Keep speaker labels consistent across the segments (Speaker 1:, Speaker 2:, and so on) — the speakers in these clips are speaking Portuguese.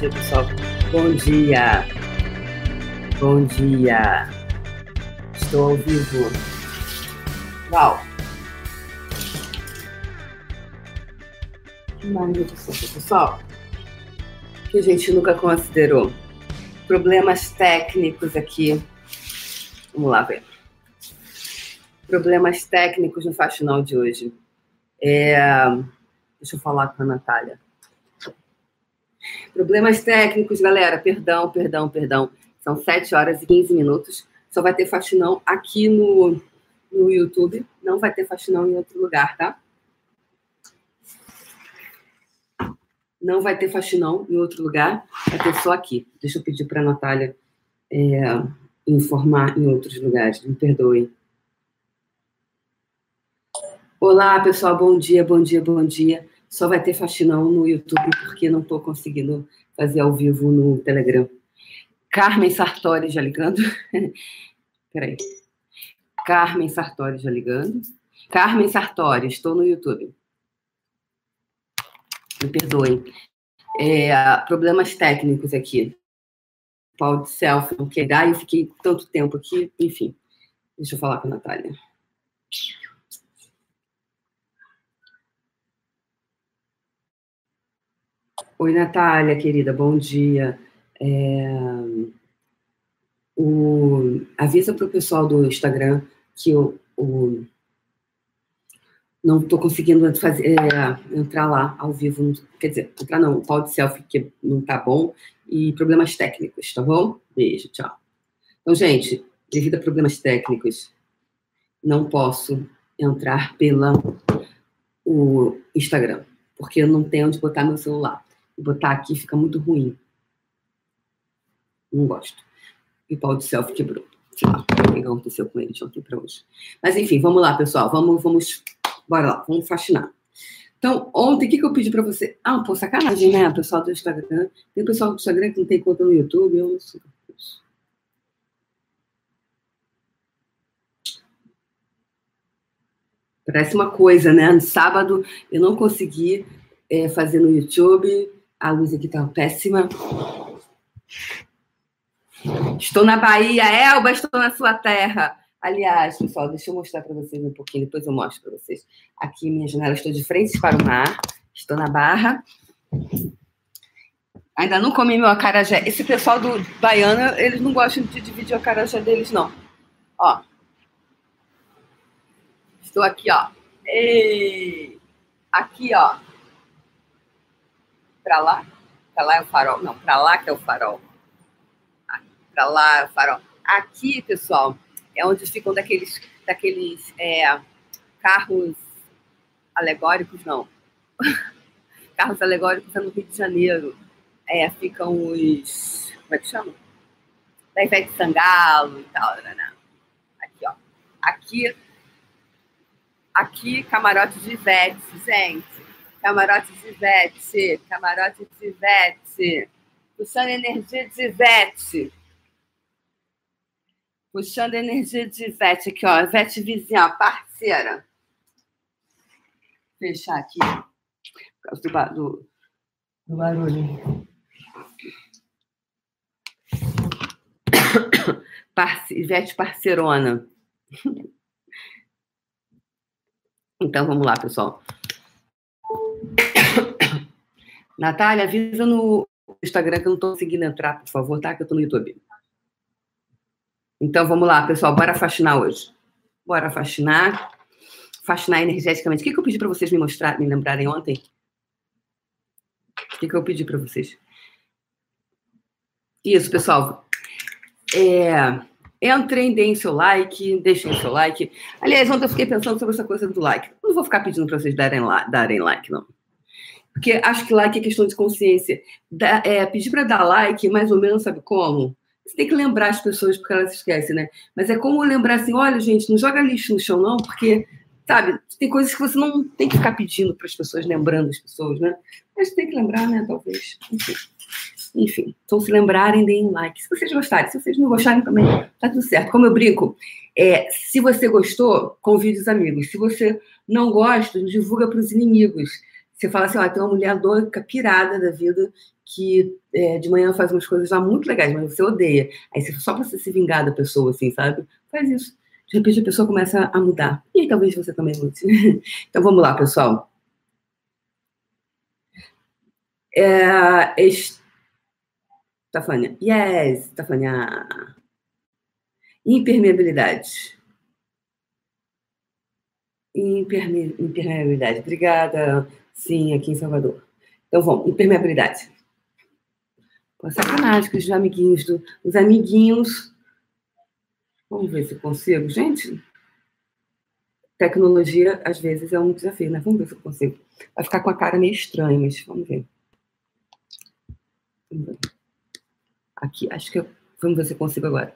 Speaker 1: dia, pessoal. Bom dia. Bom dia. Estou ao vivo. Uau. Que magnificente, pessoal. Que a gente nunca considerou. Problemas técnicos aqui. Vamos lá ver. Problemas técnicos no faxinal de hoje. É... Deixa eu falar com a Natália. Problemas técnicos, galera. Perdão, perdão, perdão. São 7 horas e 15 minutos. Só vai ter faxinão aqui no, no YouTube. Não vai ter faxinão em outro lugar, tá? Não vai ter faxinão em outro lugar. Vai ter só aqui. Deixa eu pedir para a Natália é, informar em outros lugares. Me perdoem. Olá, pessoal. Bom dia, bom dia, bom dia. Só vai ter faxinão no YouTube porque não estou conseguindo fazer ao vivo no Telegram. Carmen Sartori já ligando. Peraí. Carmen Sartori já ligando. Carmen Sartori, estou no YouTube. Me perdoem. É, problemas técnicos aqui. Pau de selfie não quer dar, eu fiquei tanto tempo aqui, enfim. Deixa eu falar com a Natália. Oi, Natália, querida, bom dia. É, o, avisa para o pessoal do Instagram que eu, o, não estou conseguindo fazer, é, entrar lá ao vivo. Quer dizer, entrar não, o pau de selfie que não está bom e problemas técnicos, tá bom? Beijo, tchau. Então, gente, devido a problemas técnicos, não posso entrar pela o Instagram, porque eu não tenho onde botar meu celular botar aqui fica muito ruim. Não gosto. E o pau de selfie quebrou. Sei lá, o que aconteceu com ele de ontem para hoje. Mas enfim, vamos lá, pessoal. Vamos, vamos, bora lá, vamos faxinar. Então, ontem, o que, que eu pedi para você? Ah, pô, sacanagem, né? Pessoal do Instagram. Tem pessoal do Instagram que não tem conta no YouTube. Eu não sei. Parece uma coisa, né? No sábado eu não consegui é, fazer no YouTube a luz aqui tá péssima. Estou na Bahia, Elba, estou na sua terra. Aliás, pessoal, deixa eu mostrar para vocês um pouquinho, depois eu mostro para vocês. Aqui, minha janela, estou de frente para o mar. Estou na Barra. Ainda não comi meu acarajé. Esse pessoal do Baiana, eles não gostam de dividir o acarajé deles, não. Ó. Estou aqui, ó. Ei! Aqui, ó. Para lá? Para lá é o farol. Não, para lá que é o farol. Para lá é o farol. Aqui, pessoal, é onde ficam daqueles, daqueles é, carros alegóricos, não. carros alegóricos é no Rio de Janeiro. É, ficam os. Como é que chama? Da Ivete Sangalo e tal. Né, né? Aqui, ó. Aqui. Aqui, camarote de Ivete, gente. Camarote de Ivete, camarote de Ivete. Puxando energia de Ivete. Puxando energia de Ivete aqui, ó. Ivete vizinha, parceira. Fechar aqui. Por causa do, do, do barulho. Parce, Ivete parceirona. Então vamos lá, pessoal. Natália, avisa no Instagram que eu não estou conseguindo entrar, por favor, tá? Que eu estou no YouTube. Então vamos lá, pessoal, bora faxinar hoje. Bora faxinar. Faxinar energeticamente. O que, que eu pedi para vocês me mostrar, me lembrarem ontem? O que, que eu pedi para vocês? Isso, pessoal. É, entrem, deem seu like, deixem seu like. Aliás, ontem eu fiquei pensando sobre essa coisa do like. não vou ficar pedindo para vocês darem, darem like, não. Porque acho que like é questão de consciência. Da, é, pedir para dar like, mais ou menos, sabe como? Você tem que lembrar as pessoas porque elas esquecem, né? Mas é como lembrar assim: olha, gente, não joga lixo no chão, não, porque, sabe, tem coisas que você não tem que ficar pedindo para as pessoas, lembrando as pessoas, né? Mas tem que lembrar, né? Talvez. Enfim. Enfim, então se lembrarem, deem like. Se vocês gostarem, se vocês não gostarem também, tá tudo certo. Como eu brinco, é, se você gostou, convide os amigos. Se você não gosta, divulga para os inimigos. Você fala assim, ó, tem uma mulher doida, pirada da vida, que é, de manhã faz umas coisas lá muito legais, mas você odeia. Aí você, só pra você se vingar da pessoa, assim, sabe? Faz isso. De repente a pessoa começa a mudar. E aí talvez você também mude. então vamos lá, pessoal. É. Yes, Stefania. Impermeabilidade. Imperme... Impermeabilidade. Obrigada. Sim, aqui em Salvador. Então vamos, impermeabilidade. Pô, sacanagem com os amiguinhos do. Os amiguinhos. Vamos ver se consigo. Gente, tecnologia às vezes é um desafio, né? Vamos ver se eu consigo. Vai ficar com a cara meio estranha, mas vamos ver. Vamos ver. Aqui, acho que eu. Vamos ver se eu consigo agora.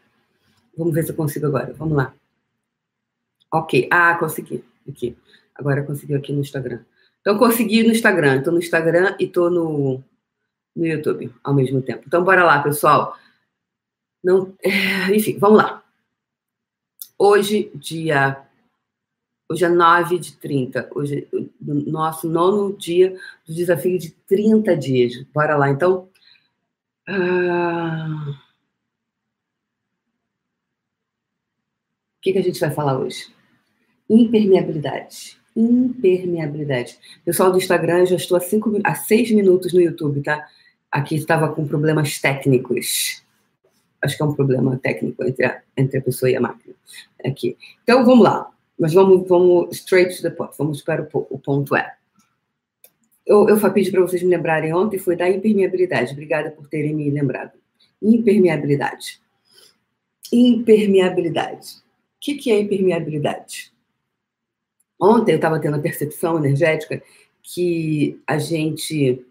Speaker 1: Vamos ver se eu consigo agora. Vamos lá. Ok. Ah, consegui. Aqui. Agora consegui aqui no Instagram. Então, consegui no Instagram. Estou no Instagram e estou no, no YouTube ao mesmo tempo. Então, bora lá, pessoal. Não, é, enfim, vamos lá. Hoje, dia. Hoje é 9 de 30. Hoje é o nosso nono dia do desafio de 30 dias. Bora lá, então. Ah... O que, que a gente vai falar hoje? Impermeabilidade. Impermeabilidade. Pessoal do Instagram, já estou há, cinco, há seis minutos no YouTube, tá? Aqui estava com problemas técnicos. Acho que é um problema técnico entre a, entre a pessoa e a máquina. Aqui. Então, vamos lá. Mas vamos, vamos straight to the point. Vamos para o, o ponto é eu, eu pedi para vocês me lembrarem ontem foi da impermeabilidade. Obrigada por terem me lembrado. Impermeabilidade. Impermeabilidade. O que, que é impermeabilidade? Ontem eu estava tendo a percepção energética que a gente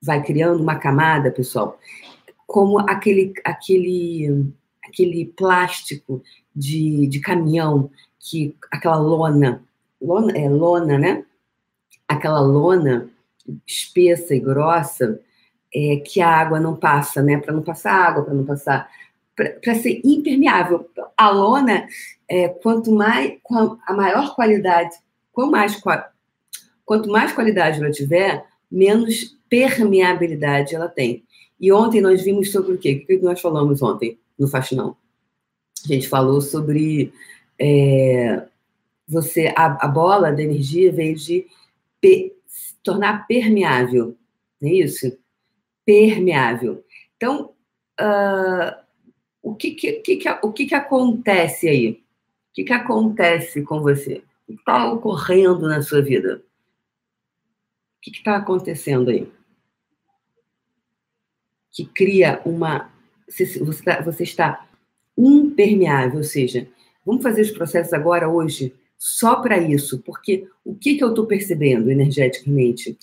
Speaker 1: vai criando uma camada, pessoal, como aquele, aquele, aquele plástico de, de caminhão, que aquela lona, lona, é lona, né? Aquela lona espessa e grossa é, que a água não passa, né? Para não passar água, para não passar. Para ser impermeável. A lona, é, quanto mais. a maior qualidade, quanto mais, quanto mais qualidade ela tiver, menos permeabilidade ela tem. E ontem nós vimos sobre o quê? O que nós falamos ontem no Faxinão? A gente falou sobre é, você a, a, bola da energia veio de tornar permeável, não é isso? Permeável. Então, uh, o, que, que, que, o que, que acontece aí? O que, que acontece com você? O que está ocorrendo na sua vida? O que está acontecendo aí? Que cria uma. Você, você está impermeável, ou seja, vamos fazer os processos agora, hoje, só para isso, porque o que, que eu estou percebendo energeticamente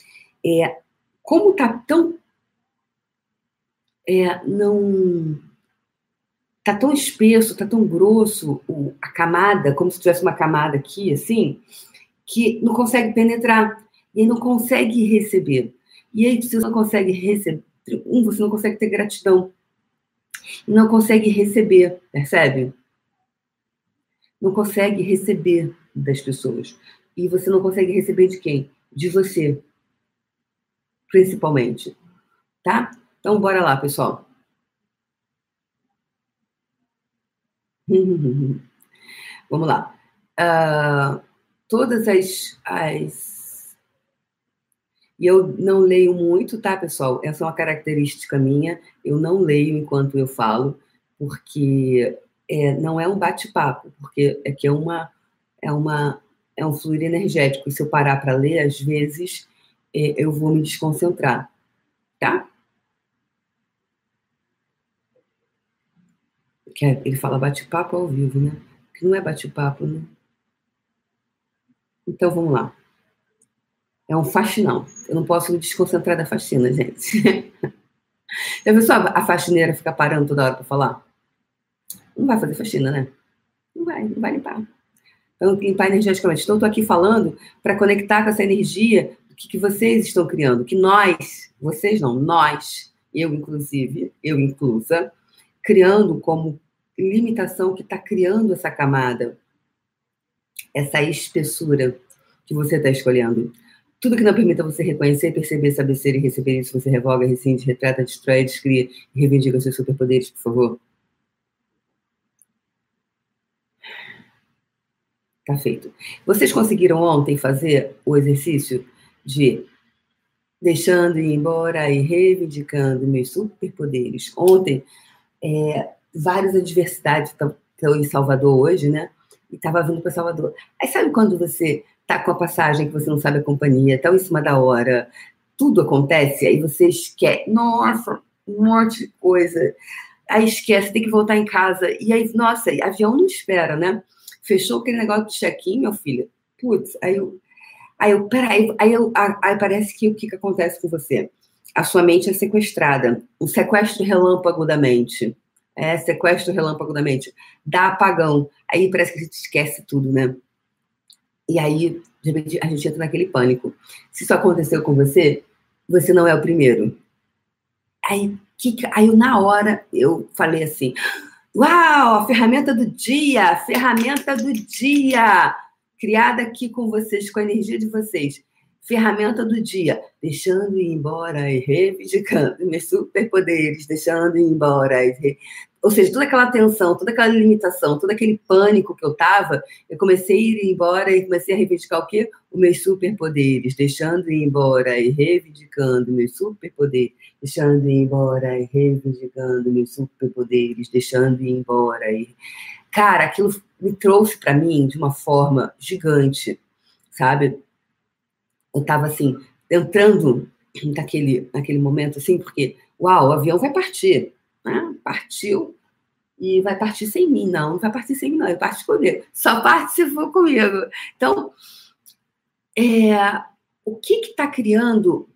Speaker 1: é como está tão. É, não. Está tão espesso, está tão grosso o, a camada, como se tivesse uma camada aqui, assim, que não consegue penetrar. E não consegue receber. E aí, você não consegue receber, um, você não consegue ter gratidão. Não consegue receber, percebe? Não consegue receber das pessoas. E você não consegue receber de quem? De você. Principalmente. Tá? Então, bora lá, pessoal. Vamos lá. Uh, todas as, as. E eu não leio muito, tá, pessoal? Essa é uma característica minha. Eu não leio enquanto eu falo, porque é, não é um bate-papo, porque é que é uma é, uma, é um fluido energético. E se eu parar para ler, às vezes é, eu vou me desconcentrar, tá? Que é, ele fala bate-papo ao vivo, né? Que não é bate-papo, né? Então vamos lá. É um faxinão. Eu não posso me desconcentrar da faxina, gente. Já viu só a faxineira ficar parando toda hora para falar? Não vai fazer faxina, né? Não vai, não vai limpar. Então, limpar energeticamente. Então, estou aqui falando para conectar com essa energia que, que vocês estão criando, que nós, vocês não, nós, eu inclusive, eu inclusa, criando como limitação que está criando essa camada, essa espessura que você está escolhendo. Tudo que não permita você reconhecer, perceber, saber ser e receber isso, você revoga, rescinde, retrata, destrói, descria e reivindica seus superpoderes, por favor. Tá feito. Vocês conseguiram ontem fazer o exercício de deixando ir embora e reivindicando meus superpoderes? Ontem, é, várias adversidades estão em Salvador hoje, né? E estava vindo para Salvador. Aí sabe quando você tá com a passagem que você não sabe a companhia, tão em cima da hora, tudo acontece, aí você esquece, nossa, um monte de coisa. Aí esquece, tem que voltar em casa. E aí, nossa, avião não espera, né? Fechou aquele negócio de check-in, meu filho. Putz, aí eu. Aí eu, peraí, aí, eu, aí parece que o que, que acontece com você? A sua mente é sequestrada. O sequestro relâmpago da mente. É, sequestro relâmpago da mente. Dá apagão. Aí parece que a gente esquece tudo, né? E aí, de repente, a gente entra naquele pânico. Se isso aconteceu com você, você não é o primeiro. Aí, que, aí na hora, eu falei assim: Uau, a ferramenta do dia, ferramenta do dia, criada aqui com vocês, com a energia de vocês. Ferramenta do dia, deixando ir embora e reivindicando meus superpoderes, deixando ir embora e re... Ou seja, toda aquela tensão, toda aquela limitação, todo aquele pânico que eu tava, eu comecei a ir embora e comecei a reivindicar o quê? Os meus superpoderes, deixando ir embora e reivindicando meus superpoderes, deixando ir embora e reivindicando meus superpoderes, deixando ir embora e cara, aquilo me trouxe para mim de uma forma gigante, sabe? Eu tava assim, entrando naquele, naquele momento assim, porque, uau, o avião vai partir, né? Partiu e vai partir sem mim, não, não vai partir sem mim, não, ele parte comigo, só parte se for comigo. Então, é, o que está criando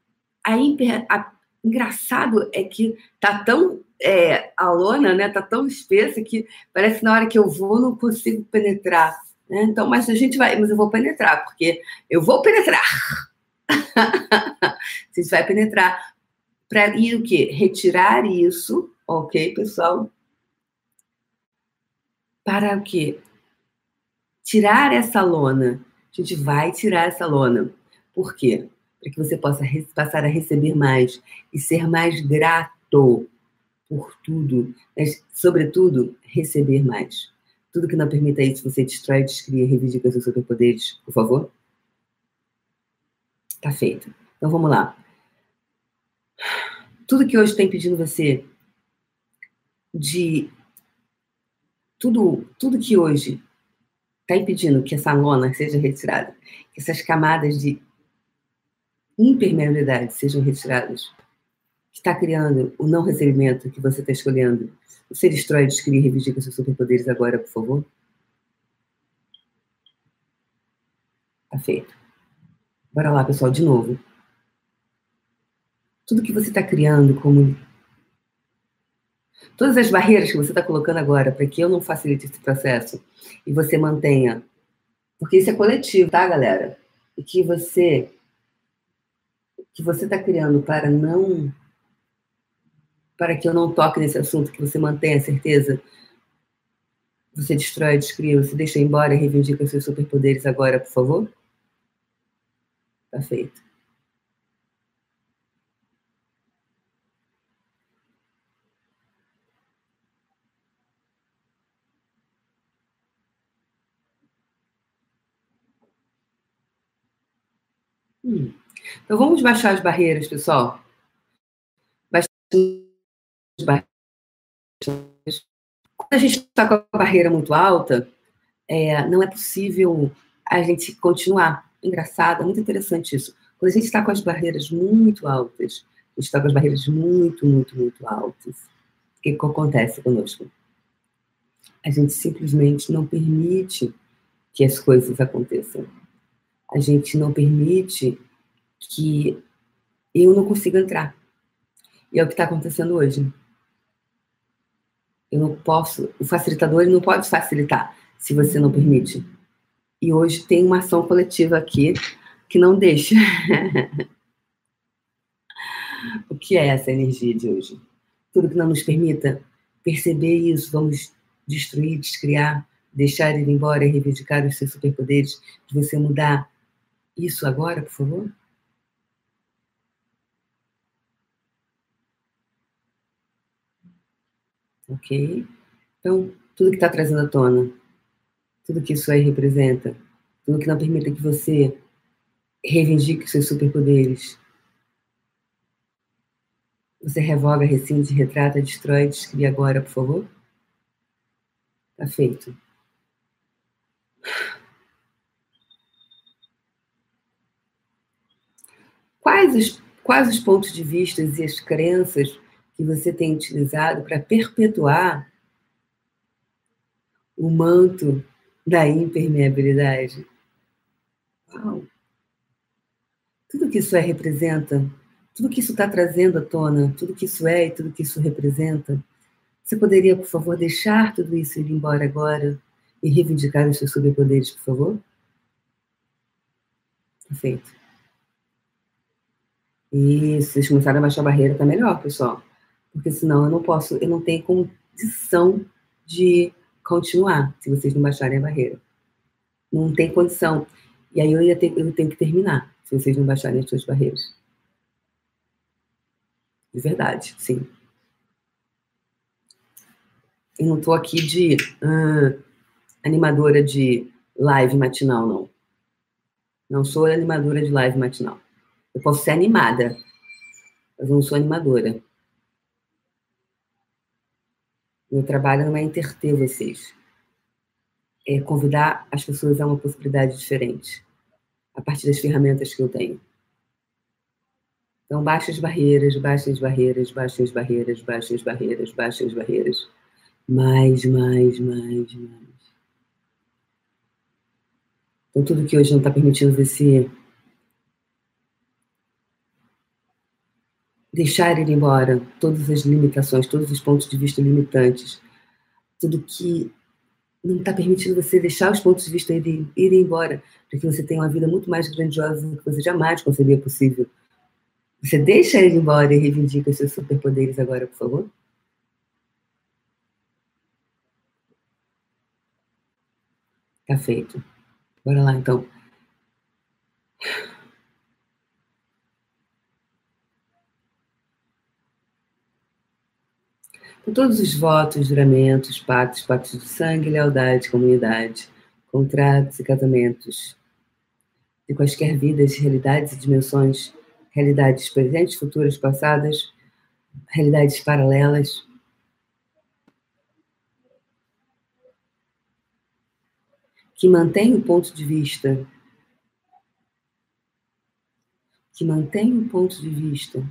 Speaker 1: a, hiper, a, engraçado é que tá tão é, a lona, né, tá tão espessa que parece que na hora que eu vou não consigo penetrar. Né? Então, mas a gente vai, mas eu vou penetrar porque eu vou penetrar. a gente vai penetrar para ir o quê? Retirar isso, ok, pessoal? Para o quê? Tirar essa lona. A gente vai tirar essa lona. Por quê? Para que você possa passar a receber mais e ser mais grato por tudo, mas, sobretudo, receber mais. Tudo que não permita isso, você destrói, descria, reivindica seus superpoderes, por favor? Tá feito. Então vamos lá. Tudo que hoje está impedindo você de. Tudo, tudo que hoje está impedindo que essa lona seja retirada, que essas camadas de impermeabilidade sejam retiradas, está criando o não recebimento que você está escolhendo, você destrói, descreve e reivindica seus superpoderes agora, por favor? Tá feito. Bora lá, pessoal, de novo. Tudo que você está criando como. Todas as barreiras que você está colocando agora para que eu não facilite esse processo e você mantenha. Porque isso é coletivo, tá, galera? E que você. que você está criando para não para que eu não toque nesse assunto, que você mantenha a certeza. Você destrói, descreve, você deixa embora e reivindica seus superpoderes agora, por favor? Tá feito. Hum. Então vamos baixar as barreiras, pessoal. Baixar quando a gente está com a barreira muito alta, é, não é possível a gente continuar. Engraçado, é muito interessante isso. Quando a gente está com as barreiras muito altas, a gente está com as barreiras muito, muito, muito altas, o que, que acontece conosco? A gente simplesmente não permite que as coisas aconteçam. A gente não permite que eu não consiga entrar. E é o que está acontecendo hoje. Eu não posso, o facilitador ele não pode facilitar se você não permite. E hoje tem uma ação coletiva aqui que não deixa. o que é essa energia de hoje? Tudo que não nos permita perceber isso, vamos destruir, descriar, deixar ele embora e reivindicar os seus superpoderes, de você mudar isso agora, por favor? Ok? Então, tudo que está trazendo à tona, tudo que isso aí representa, tudo que não permita que você reivindique seus superpoderes. Você revoga, rescinde, retrata, destrói, descreve agora, por favor. Tá feito. Quais os, quais os pontos de vista e as crenças que você tem utilizado para perpetuar o manto da impermeabilidade? Uau! Tudo que isso é representa, tudo que isso está trazendo à tona, tudo que isso é e tudo que isso representa, você poderia, por favor, deixar tudo isso ir embora agora e reivindicar os seus superpoderes, por favor? Perfeito. Isso, vocês começarem a baixar a barreira, tá melhor, pessoal. Porque senão eu não posso, eu não tenho condição de continuar se vocês não baixarem a barreira. Não tem condição. E aí eu, ia ter, eu tenho que terminar se vocês não baixarem as suas barreiras. De verdade, sim. Eu não estou aqui de uh, animadora de live matinal, não. Não sou animadora de live matinal. Eu posso ser animada, mas não sou animadora. Meu trabalho não é interter vocês. É convidar as pessoas a uma possibilidade diferente, a partir das ferramentas que eu tenho. Então, baixe as barreiras, baixe as barreiras, baixe as barreiras, baixe as barreiras, baixe as barreiras. Mais, mais, mais, mais. Então, tudo que hoje não está permitindo você deixar ir embora, todas as limitações, todos os pontos de vista limitantes, tudo que não está permitindo você deixar os pontos de vista irem, irem embora, para que você tenha uma vida muito mais grandiosa do que você jamais concebia possível. Você deixa ele embora e reivindica os seus superpoderes agora, por favor? Tá feito. Bora lá, então. Com todos os votos, juramentos, pactos, pactos de sangue, lealdade, comunidade, contratos e casamentos, de quaisquer vidas, realidades e dimensões, realidades presentes, futuras, passadas, realidades paralelas, que mantém o ponto de vista, que mantém o ponto de vista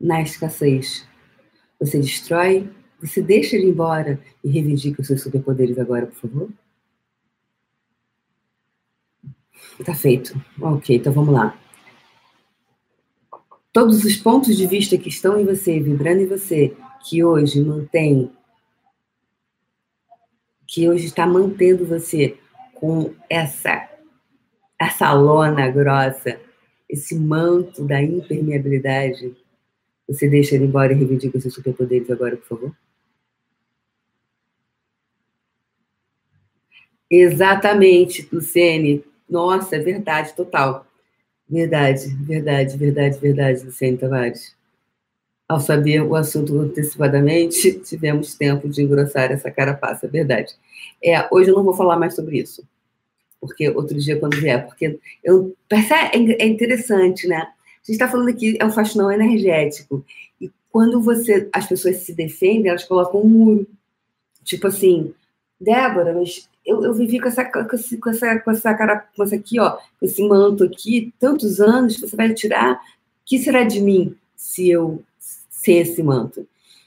Speaker 1: na escassez. Você destrói, você deixa ele embora e reivindica os seus superpoderes agora, por favor? Tá feito. Ok, então vamos lá. Todos os pontos de vista que estão em você, vibrando em você, que hoje mantém que hoje está mantendo você com essa essa lona grossa, esse manto da impermeabilidade, você deixa ele embora e reivindica seus superpoderes agora, por favor? Exatamente, Luciene. Nossa, é verdade, total. Verdade, verdade, verdade, verdade, Luciene Tavares. Ao saber o assunto antecipadamente, tivemos tempo de engrossar essa carapaça, verdade. É, hoje eu não vou falar mais sobre isso, porque outro dia quando vier, porque eu percebe, é interessante, né? Gente está falando aqui é um faxinão energético e quando você as pessoas se defendem, elas colocam um muro, tipo assim, Débora, mas eu, eu vivi com essa, com essa, com essa, com essa cara, com essa aqui, ó, com esse manto aqui, tantos anos, você vai tirar, o que será de mim se eu ser esse manto.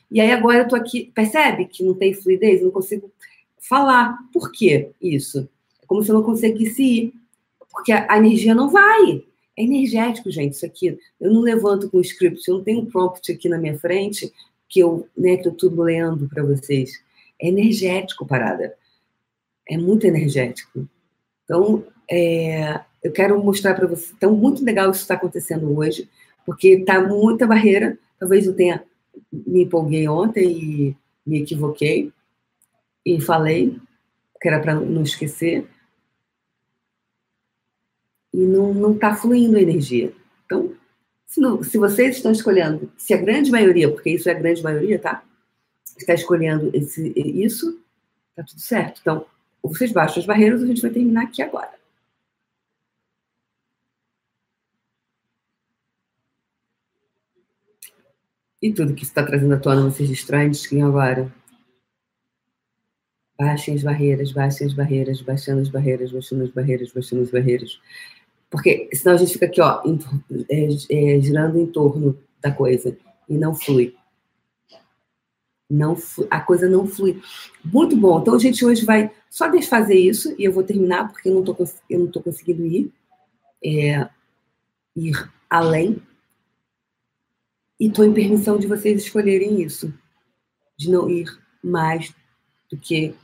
Speaker 1: E aí agora eu tô aqui, percebe que não tem fluidez, não consigo falar. Por que isso? É como se eu não conseguisse ir, porque a, a energia não vai. É energético, gente, isso aqui. Eu não levanto com script, eu não tenho um prompt aqui na minha frente que eu né, que eu estou lendo para vocês. É energético, parada. É muito energético. Então, é, eu quero mostrar para vocês. Então, muito legal isso está acontecendo hoje, porque está muita barreira Talvez eu tenha me empolguei ontem e me equivoquei e falei que era para não esquecer e não está fluindo a energia. Então Se, não, se vocês estão escolhendo, se a grande maioria, porque isso é a grande maioria, tá? Está escolhendo esse, isso, tá tudo certo. Então, vocês baixam as barreiras, a gente vai terminar aqui agora. E tudo que está trazendo à tona vocês distraem, descriam agora. Baixem as barreiras, baixem as barreiras, baixando as barreiras, baixando as barreiras, baixando as barreiras. Porque senão a gente fica aqui, ó, é, é, girando em torno da coisa e não flui. Não a coisa não flui. Muito bom. Então a gente hoje vai só desfazer isso e eu vou terminar porque eu não tô, eu não tô conseguindo ir, é, ir além e estou em permissão de vocês escolherem isso, de não ir mais do que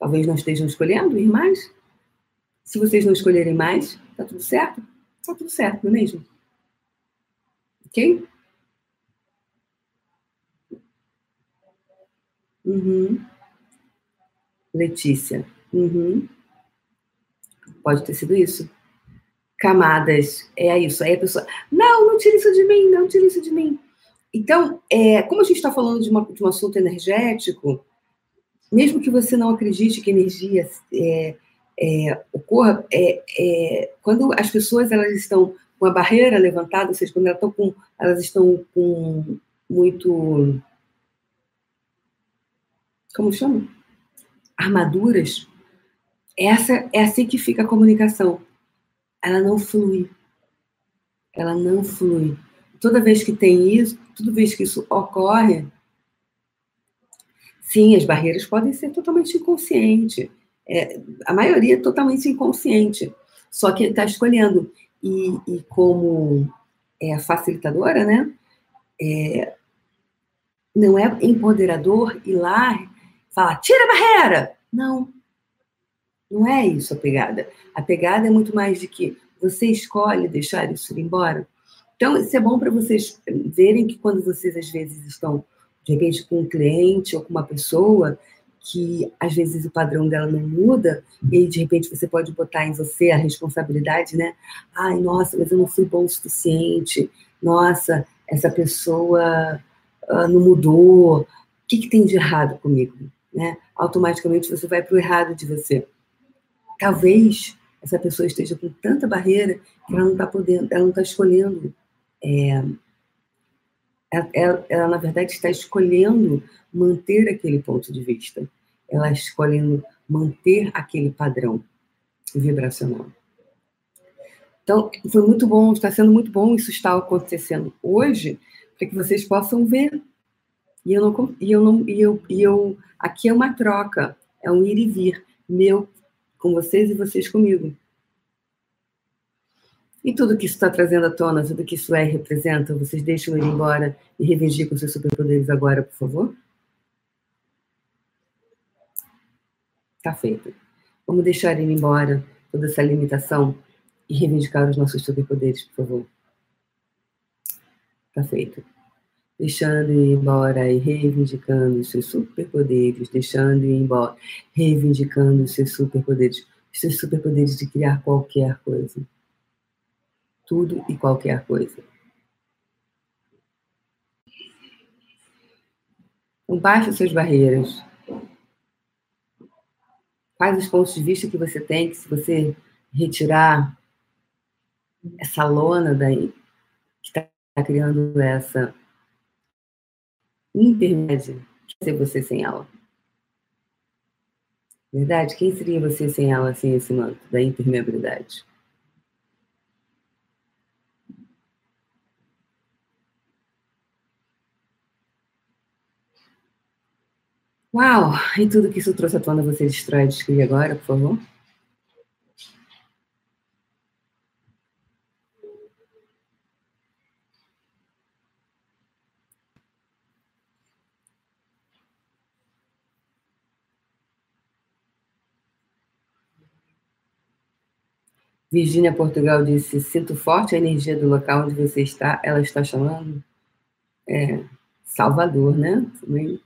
Speaker 1: talvez não estejam escolhendo ir mais. Se vocês não escolherem mais, tá tudo certo? Tá tudo certo, não é mesmo? Ok? Uhum. Letícia. Uhum. Pode ter sido isso camadas. É isso. Aí a pessoa, não, não tira isso de mim, não tira isso de mim. Então, é, como a gente está falando de, uma, de, um assunto energético, mesmo que você não acredite que energia é, é, ocorra, é, é, quando as pessoas elas estão com a barreira levantada, ou seja, quando elas estão com, elas estão com muito, como chama? Armaduras. Essa é assim que fica a comunicação ela não flui. Ela não flui. Toda vez que tem isso, toda vez que isso ocorre, sim, as barreiras podem ser totalmente inconscientes. É, a maioria é totalmente inconsciente. Só que ele está escolhendo. E, e, como é facilitadora, né? É, não é empoderador ir lá falar, tira a barreira! Não. Não é isso a pegada. A pegada é muito mais de que você escolhe deixar isso ir embora. Então, isso é bom para vocês verem que quando vocês, às vezes, estão, de repente, com um cliente ou com uma pessoa que, às vezes, o padrão dela não muda, e de repente você pode botar em você a responsabilidade, né? Ai, nossa, mas eu não fui bom o suficiente. Nossa, essa pessoa uh, não mudou. O que, que tem de errado comigo? Né? Automaticamente você vai para o errado de você. Talvez essa pessoa esteja com tanta barreira que ela não está podendo, ela não está escolhendo. É, ela, ela, ela, na verdade, está escolhendo manter aquele ponto de vista. Ela escolhendo manter aquele padrão vibracional. Então, foi muito bom, está sendo muito bom isso estar acontecendo hoje, para que vocês possam ver. E eu não, e eu não, e eu, e eu, aqui é uma troca, é um ir e vir meu com vocês e vocês comigo. E tudo que isso está trazendo à tona, tudo que isso é e representa, vocês deixam ele embora e reivindicam seus superpoderes agora, por favor? Está feito. Vamos deixar ele embora, toda essa limitação, e reivindicar os nossos superpoderes, por favor. Está feito deixando ir embora e reivindicando os seus superpoderes, deixando ir embora, reivindicando os seus superpoderes, os seus superpoderes de criar qualquer coisa. Tudo e qualquer coisa. Então, baixe suas barreiras. Quais os pontos de vista que você tem que se você retirar essa lona daí, que está criando essa intermédia ser você sem ela. Verdade? Quem seria você sem ela, sem esse manto da impermeabilidade? Uau! E tudo que isso trouxe à tona você destrói, descreve agora, por favor. Virgínia Portugal disse: Sinto forte a energia do local onde você está. Ela está chamando? É, Salvador, né? Também.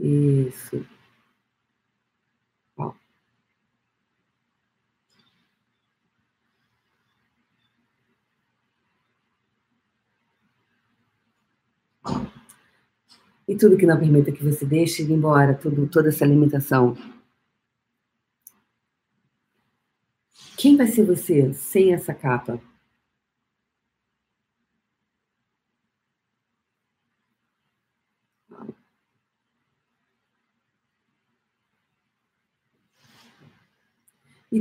Speaker 1: Isso. Ó. E tudo que não permita que você deixe ir embora, tudo, toda essa limitação. Quem vai ser você sem essa capa?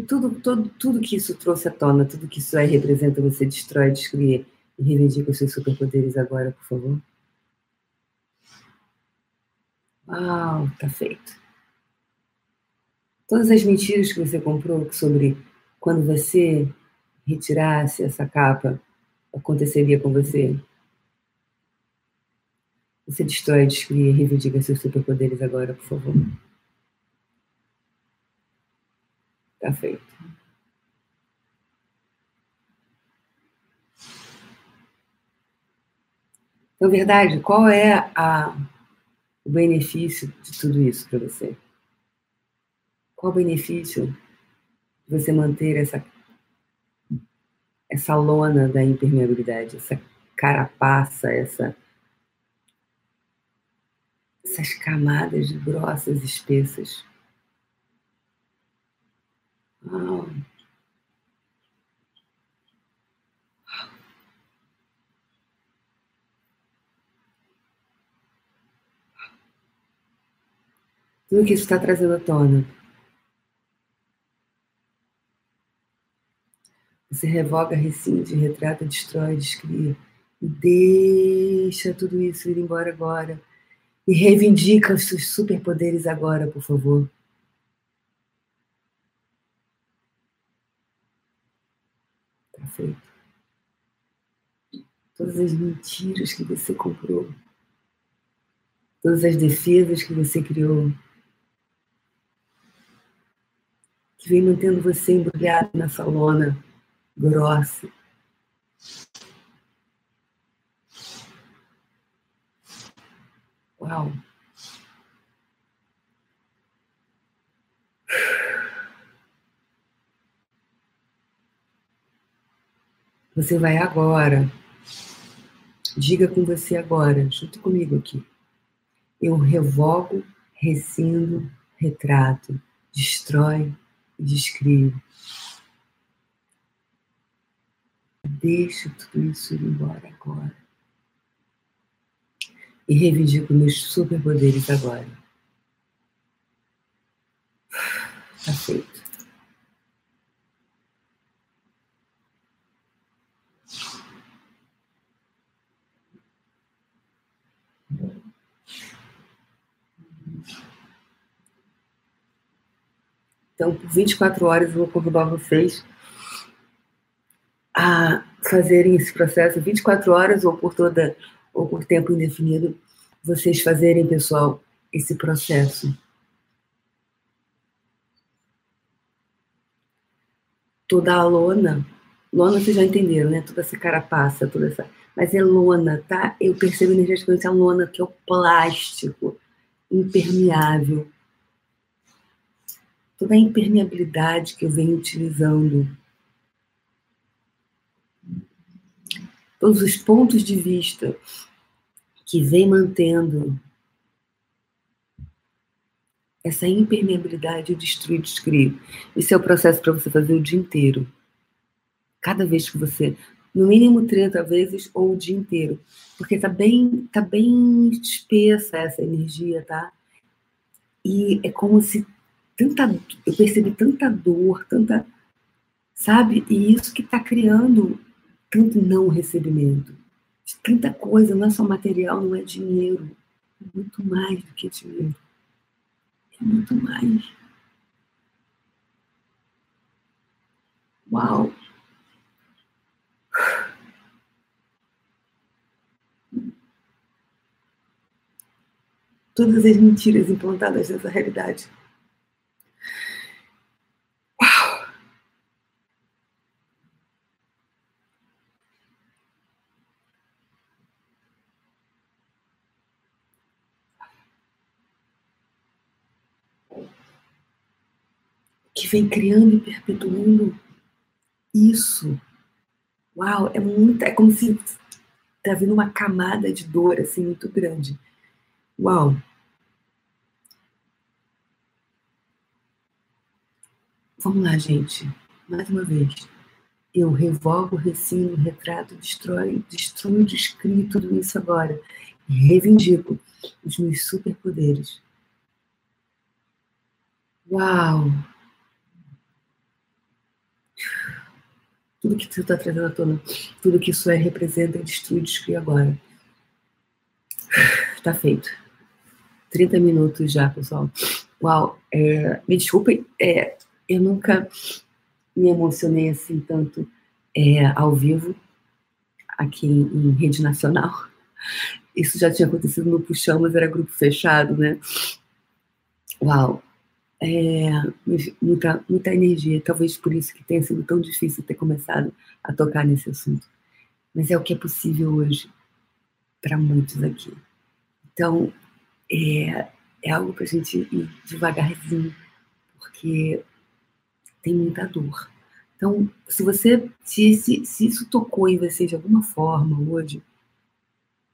Speaker 1: Tudo, tudo, tudo que isso trouxe à tona, tudo que isso aí representa, você destrói, descria e reivindica os seus superpoderes agora, por favor. Uau, tá feito. Todas as mentiras que você comprou sobre quando você retirasse essa capa, aconteceria com você. Você destrói, descria e reivindica seus superpoderes agora, por favor. Tá feito. Na verdade, qual é a, o benefício de tudo isso para você? Qual o benefício de você manter essa, essa lona da impermeabilidade, essa carapaça, essa, essas camadas grossas, espessas? Tudo que isso está trazendo à tona. Você revoga, rescinde, retrata, destrói, descria. E deixa tudo isso ir embora agora. E reivindica os seus superpoderes agora, por favor. feito. Todas as mentiras que você comprou. Todas as defesas que você criou. Que vem mantendo você embrulhado nessa lona grossa. Uau! Você vai agora. Diga com você agora, junto comigo aqui. Eu revogo, rescindo, retrato, destrói e descrevo. Deixa tudo isso ir embora agora. E reivindico meus superpoderes agora. Tá feito. Então, por 24 horas, eu vou convidar vocês a fazerem esse processo 24 horas ou por toda ou por tempo indefinido, vocês fazerem, pessoal, esse processo. Toda a lona, lona vocês já entenderam, né? Toda essa carapaça, toda essa. Mas é lona, tá? Eu percebo energeticamente a lona, que é o plástico impermeável toda a impermeabilidade que eu venho utilizando, todos os pontos de vista que vem mantendo essa impermeabilidade eu destruo e descrio. Isso é o processo para você fazer o dia inteiro. Cada vez que você, no mínimo 30 vezes ou o dia inteiro, porque tá bem, tá bem espessa essa energia, tá? E é como se tanta, eu percebi tanta dor, tanta, sabe? E isso que está criando tanto não recebimento. De tanta coisa, não é só material, não é dinheiro. É muito mais do que dinheiro. É muito mais. Uau! Todas as mentiras implantadas nessa realidade que vem criando e perpetuando isso. Uau, é muito, é como se tá vindo uma camada de dor assim muito grande. Uau! Vamos lá, gente. Mais uma vez. Eu revogo, recino, retrato, destrói, destruo, descrio tudo isso agora. Reivindico os meus superpoderes. Uau! Tudo que você está trazendo à tona, tudo que isso é, representa, destrui, descreve agora. Está feito. 30 minutos já, pessoal. Uau! É, me desculpem, é, eu nunca me emocionei assim tanto é, ao vivo, aqui em rede nacional. Isso já tinha acontecido no Puxão, mas era grupo fechado, né? Uau! É, muita, muita energia, talvez por isso que tenha sido tão difícil ter começado a tocar nesse assunto. Mas é o que é possível hoje para muitos aqui. Então, é, é algo para a gente ir devagarzinho, porque tem muita dor. Então, se você, se, se, se isso tocou em você de alguma forma hoje,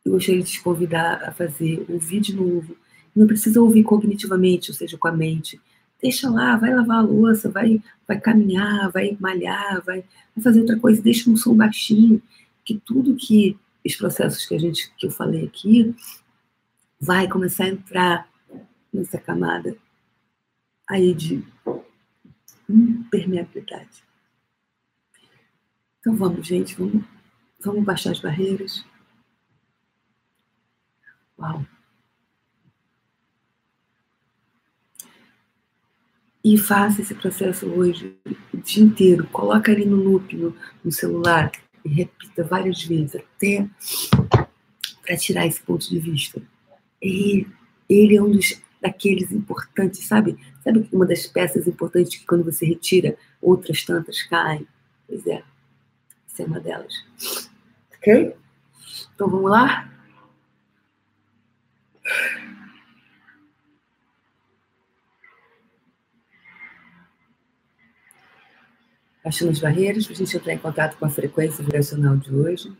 Speaker 1: eu gostaria de te convidar a fazer, ouvir de novo. Não precisa ouvir cognitivamente, ou seja, com a mente. Deixa lá, vai lavar a louça, vai, vai caminhar, vai malhar, vai, vai fazer outra coisa, deixa um som baixinho, que tudo que os processos que a gente que eu falei aqui vai começar a entrar nessa camada aí de impermeabilidade. Então vamos, gente, vamos, vamos baixar as barreiras. Uau! E faça esse processo hoje o dia inteiro. Coloca ali no loop, no, no celular, e repita várias vezes, até para tirar esse ponto de vista. E ele é um dos daqueles importantes, sabe? Sabe uma das peças importantes que quando você retira, outras tantas caem? Pois é, essa é uma delas. Ok? Então vamos lá? Baixando as barreiras para a gente entrar em contato com a frequência vibracional de hoje.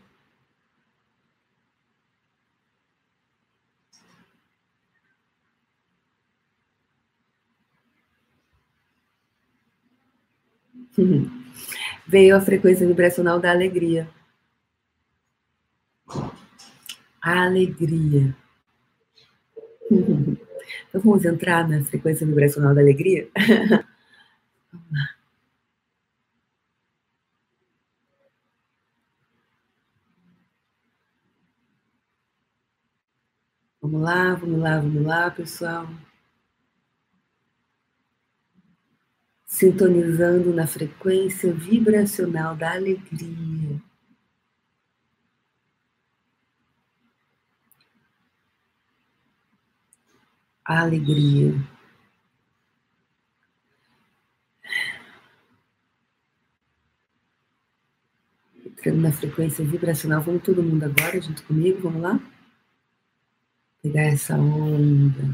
Speaker 1: Veio a frequência vibracional da alegria. A alegria. Então vamos entrar na frequência vibracional da alegria? vamos lá, vamos lá, pessoal. sintonizando na frequência vibracional da alegria. A alegria. Entrando na frequência vibracional, vamos todo mundo agora, junto comigo, vamos lá? Pegar essa onda.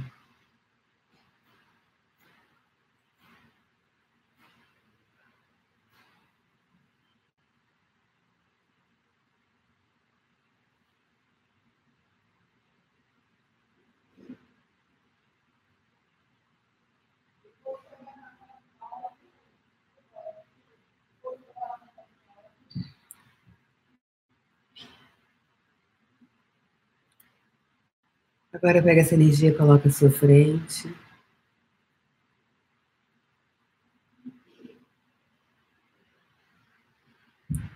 Speaker 1: Agora pega essa energia coloca à sua frente.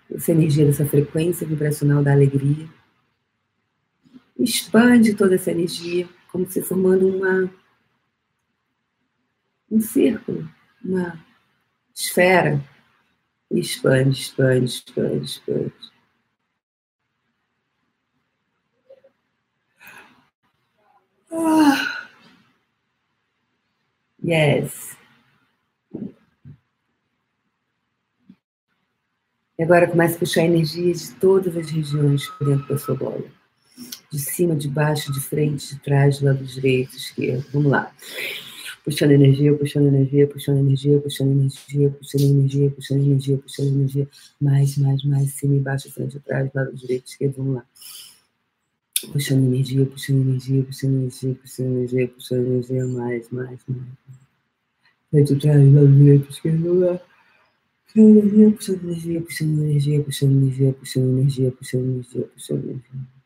Speaker 1: Essa energia dessa frequência vibracional da alegria. Expande toda essa energia, como se formando uma um círculo, uma esfera. Expande, expande, expande, expande. Ah. Yes. E agora começa a puxar energia de todas as regiões dentro da sua bola. De cima, de baixo, de frente, de trás, do lado direito, esquerdo. Vamos lá. Puxando energia, puxando energia, puxando energia, puxando energia, puxando energia, puxando energia, puxando energia. Mais, mais, mais, cima e baixo, frente, atrás, lado direito, esquerdo. Vamos lá. Puxando energia, puxando energia, puxando energia, puxando energia, puxando energia, mais, mais, mais. Vai de trás da direita, esquerda, puxando energia, puxando energia, puxando energia, puxando energia, puxando energia, puxando energia, puxando energia.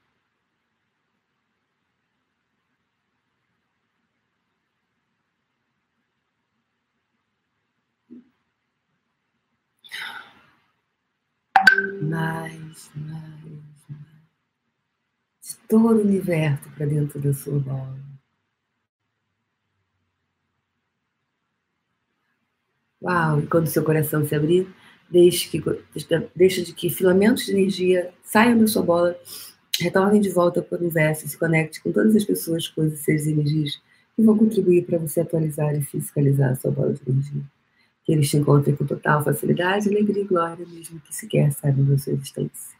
Speaker 1: mais, mais. Todo o universo para dentro da sua bola. Uau! E quando seu coração se abrir, deixe, que, deixe de que filamentos de energia saiam da sua bola, retornem de volta para o universo e se conecte com todas as pessoas, coisas, seres e energias que vão contribuir para você atualizar e fiscalizar a sua bola de energia que eles te encontrem com total facilidade, alegria e glória, mesmo que sequer saibam da sua existência.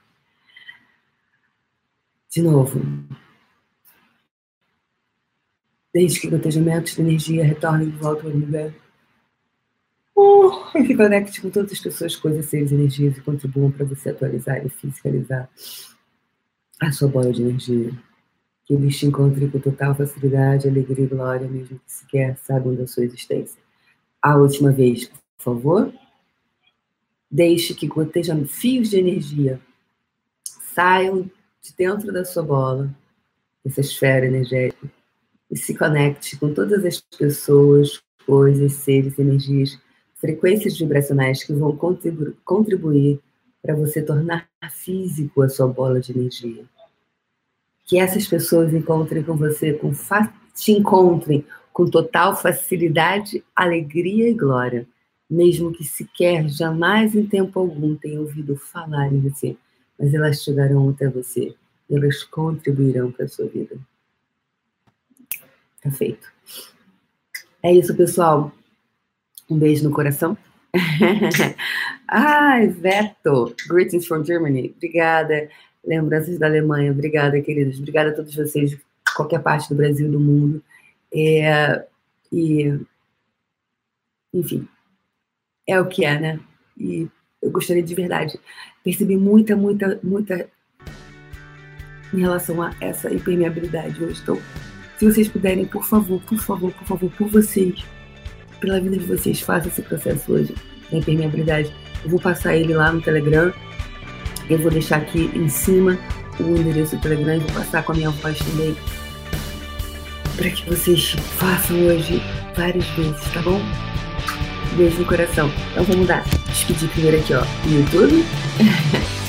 Speaker 1: De novo, desde que gotejamentos de energia retornem de volta ao lugar. Uh, e se conecte com todas as pessoas, coisas, seres, energias e contribuam para você atualizar e fiscalizar a sua bola de energia. Que eles te encontrem com total facilidade, alegria e glória, mesmo que sequer saibam da sua existência a última vez, por favor. Deixe que gotejam fios de energia saiam de dentro da sua bola, dessa esfera energética, e se conecte com todas as pessoas, coisas, seres, energias, frequências vibracionais que vão contribu contribuir para você tornar físico a sua bola de energia. Que essas pessoas encontrem com você, com te encontrem com total facilidade, alegria e glória, mesmo que sequer jamais em tempo algum tenha ouvido falar em você, mas elas chegarão até você elas contribuirão para a sua vida. Tá feito. É isso, pessoal. Um beijo no coração. Ai, Veto, greetings from Germany. Obrigada. Lembranças da Alemanha. Obrigada, queridos. Obrigada a todos vocês, de qualquer parte do Brasil e do mundo. É, e, enfim, é o que é, né? E eu gostaria de verdade perceber muita, muita, muita em relação a essa impermeabilidade hoje. Então, se vocês puderem, por favor, por favor, por favor, por vocês, pela vida de vocês, façam esse processo hoje da impermeabilidade. Eu vou passar ele lá no Telegram. Eu vou deixar aqui em cima o endereço do Telegram e vou passar com a minha voz também para que vocês façam hoje várias vezes, tá bom? Beijo no coração. Então vamos dar. Despedir primeiro aqui, ó, YouTube.